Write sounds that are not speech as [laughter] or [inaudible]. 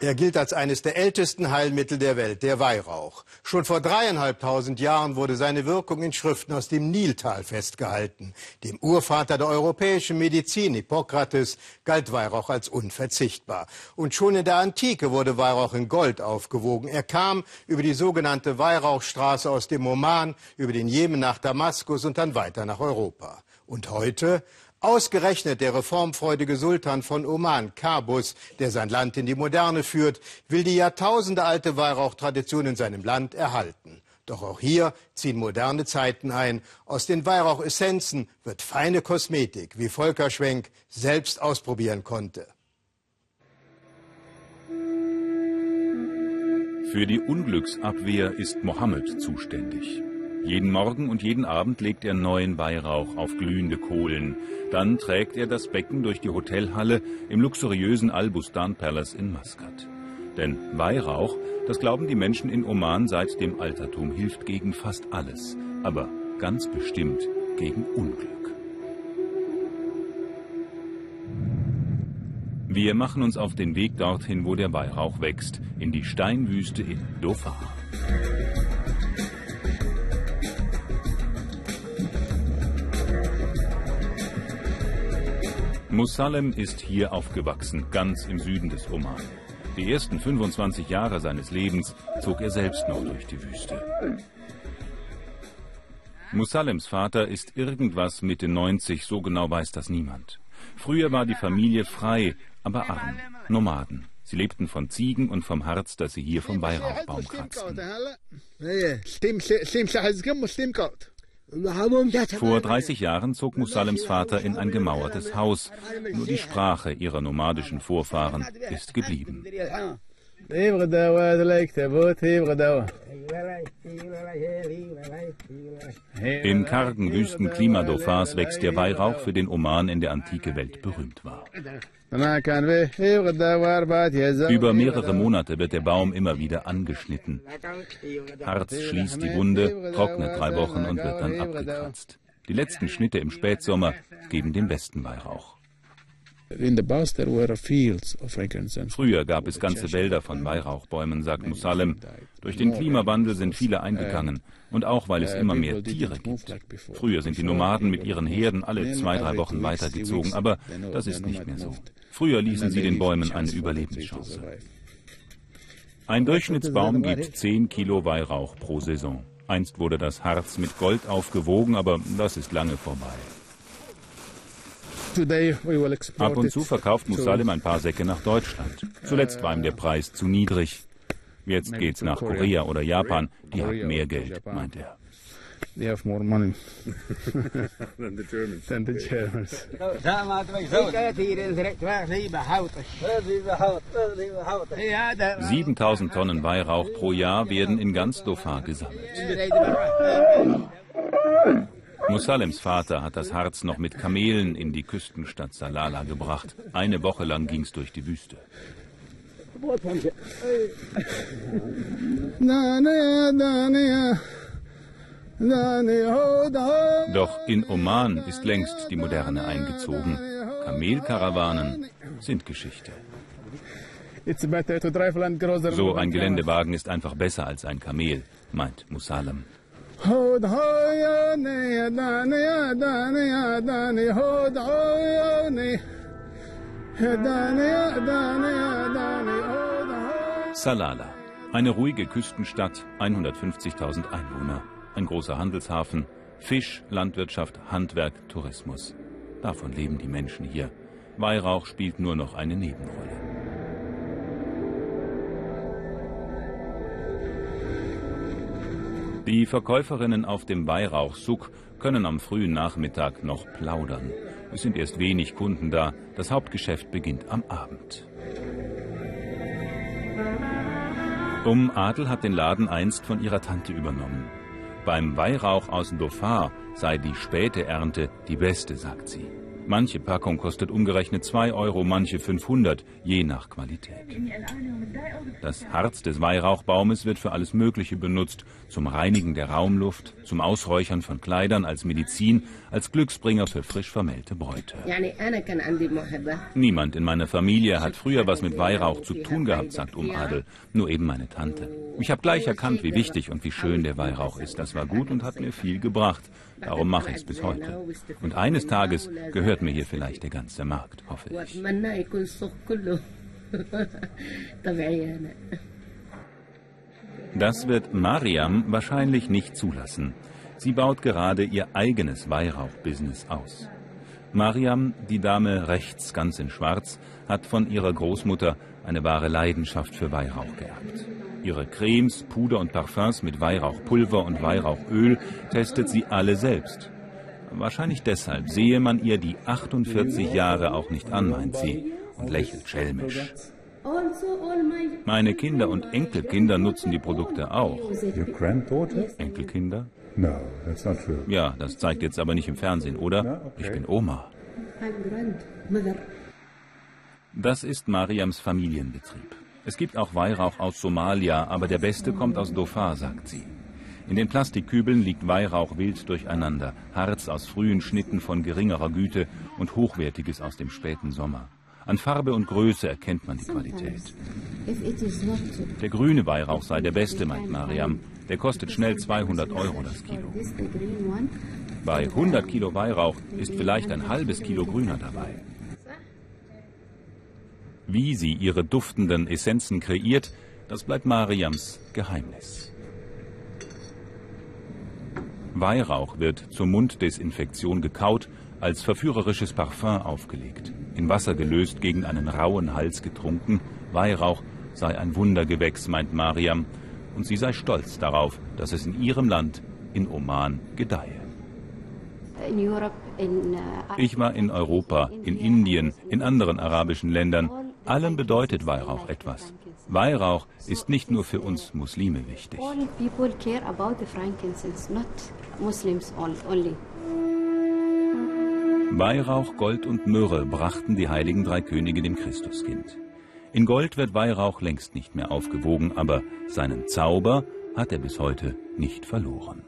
Er gilt als eines der ältesten Heilmittel der Welt, der Weihrauch. Schon vor dreieinhalbtausend Jahren wurde seine Wirkung in Schriften aus dem Niltal festgehalten. Dem Urvater der europäischen Medizin, Hippokrates, galt Weihrauch als unverzichtbar. Und schon in der Antike wurde Weihrauch in Gold aufgewogen. Er kam über die sogenannte Weihrauchstraße aus dem Oman, über den Jemen nach Damaskus und dann weiter nach Europa. Und heute Ausgerechnet der reformfreudige Sultan von Oman, Kabus, der sein Land in die Moderne führt, will die jahrtausendealte Weihrauchtradition in seinem Land erhalten. Doch auch hier ziehen moderne Zeiten ein. Aus den Weihrauchessenzen wird feine Kosmetik, wie Volker Schwenk selbst ausprobieren konnte. Für die Unglücksabwehr ist Mohammed zuständig. Jeden Morgen und jeden Abend legt er neuen Weihrauch auf glühende Kohlen. Dann trägt er das Becken durch die Hotelhalle im luxuriösen Al-Bustan Palace in Maskat. Denn Weihrauch, das glauben die Menschen in Oman seit dem Altertum, hilft gegen fast alles, aber ganz bestimmt gegen Unglück. Wir machen uns auf den Weg dorthin, wo der Weihrauch wächst, in die Steinwüste in Dhofar. Musalem ist hier aufgewachsen, ganz im Süden des Oman. Die ersten 25 Jahre seines Lebens zog er selbst noch durch die Wüste. Musalems Vater ist irgendwas Mitte 90, so genau weiß das niemand. Früher war die Familie frei, aber arm, Nomaden. Sie lebten von Ziegen und vom Harz, das sie hier vom Weihrauchbaum kratzten. Vor 30 Jahren zog Musalems Vater in ein gemauertes Haus. Nur die Sprache ihrer nomadischen Vorfahren ist geblieben. Im kargen Wüstenklima Dofars wächst der Weihrauch, für den Oman in der antike Welt berühmt war. Über mehrere Monate wird der Baum immer wieder angeschnitten. Harz schließt die Wunde, trocknet drei Wochen und wird dann abgekratzt. Die letzten Schnitte im Spätsommer geben den besten Weihrauch. Früher gab es ganze Wälder von Weihrauchbäumen, sagt Musalem. Durch den Klimawandel sind viele eingegangen und auch weil es immer mehr Tiere gibt. Früher sind die Nomaden mit ihren Herden alle zwei, drei Wochen weitergezogen, aber das ist nicht mehr so. Früher ließen sie den Bäumen eine Überlebenschance. Ein Durchschnittsbaum gibt 10 Kilo Weihrauch pro Saison. Einst wurde das Harz mit Gold aufgewogen, aber das ist lange vorbei. Ab und zu verkauft Musalim ein paar Säcke nach Deutschland. Zuletzt war ihm der Preis zu niedrig. Jetzt geht's nach Korea oder Japan. Die haben mehr Geld, meint er. They have more money than the Germans. Than the Germans. 7000 Tonnen Weihrauch pro Jahr werden in ganz Dhofar gesammelt. [laughs] Musalems Vater hat das Harz noch mit Kamelen in die Küstenstadt Salala gebracht. Eine Woche lang ging's durch die Wüste. Doch in Oman ist längst die Moderne eingezogen. Kamelkarawanen sind Geschichte. So ein Geländewagen ist einfach besser als ein Kamel, meint Musalem. Salala, eine ruhige Küstenstadt, 150.000 Einwohner, ein großer Handelshafen, Fisch, Landwirtschaft, Handwerk, Tourismus. Davon leben die Menschen hier. Weihrauch spielt nur noch eine Nebenrolle. Die Verkäuferinnen auf dem Weihrauchsuck können am frühen Nachmittag noch plaudern. Es sind erst wenig Kunden da. Das Hauptgeschäft beginnt am Abend. Um Adel hat den Laden einst von ihrer Tante übernommen. Beim Weihrauch aus Dhofar sei die späte Ernte die beste, sagt sie. Manche Packung kostet umgerechnet 2 Euro, manche 500, je nach Qualität. Das Harz des Weihrauchbaumes wird für alles Mögliche benutzt, zum Reinigen der Raumluft, zum Ausräuchern von Kleidern, als Medizin, als Glücksbringer für frisch vermählte Bräute. Niemand in meiner Familie hat früher was mit Weihrauch zu tun gehabt, sagt Umadel, nur eben meine Tante. Ich habe gleich erkannt, wie wichtig und wie schön der Weihrauch ist. Das war gut und hat mir viel gebracht. Darum mache ich es bis heute. Und eines Tages gehört mir hier vielleicht der ganze Markt, hoffe ich. [laughs] Das wird Mariam wahrscheinlich nicht zulassen. Sie baut gerade ihr eigenes Weihrauch-Business aus. Mariam, die Dame rechts ganz in Schwarz, hat von ihrer Großmutter eine wahre Leidenschaft für Weihrauch geerbt. Ihre Cremes, Puder und Parfums mit Weihrauchpulver und Weihrauchöl testet sie alle selbst. Wahrscheinlich deshalb sehe man ihr die 48 Jahre auch nicht an, meint sie, und lächelt schelmisch. Meine Kinder und Enkelkinder nutzen die Produkte auch. Enkelkinder? Ja, das zeigt jetzt aber nicht im Fernsehen, oder? Ich bin Oma. Das ist Mariams Familienbetrieb. Es gibt auch Weihrauch aus Somalia, aber der beste kommt aus Dhofar, sagt sie. In den Plastikkübeln liegt Weihrauch wild durcheinander, Harz aus frühen Schnitten von geringerer Güte und Hochwertiges aus dem späten Sommer. An Farbe und Größe erkennt man die Qualität. Der grüne Weihrauch sei der beste, meint Mariam. Der kostet schnell 200 Euro das Kilo. Bei 100 Kilo Weihrauch ist vielleicht ein halbes Kilo grüner dabei. Wie sie ihre duftenden Essenzen kreiert, das bleibt Mariams Geheimnis. Weihrauch wird zur Munddesinfektion gekaut, als verführerisches Parfum aufgelegt, in Wasser gelöst, gegen einen rauen Hals getrunken. Weihrauch sei ein Wundergewächs, meint Mariam, und sie sei stolz darauf, dass es in ihrem Land, in Oman, gedeihe. Ich war in Europa, in Indien, in anderen arabischen Ländern. Allen bedeutet Weihrauch etwas. Weihrauch ist nicht nur für uns Muslime wichtig. Weihrauch, Gold und Myrrhe brachten die heiligen drei Könige dem Christuskind. In Gold wird Weihrauch längst nicht mehr aufgewogen, aber seinen Zauber hat er bis heute nicht verloren.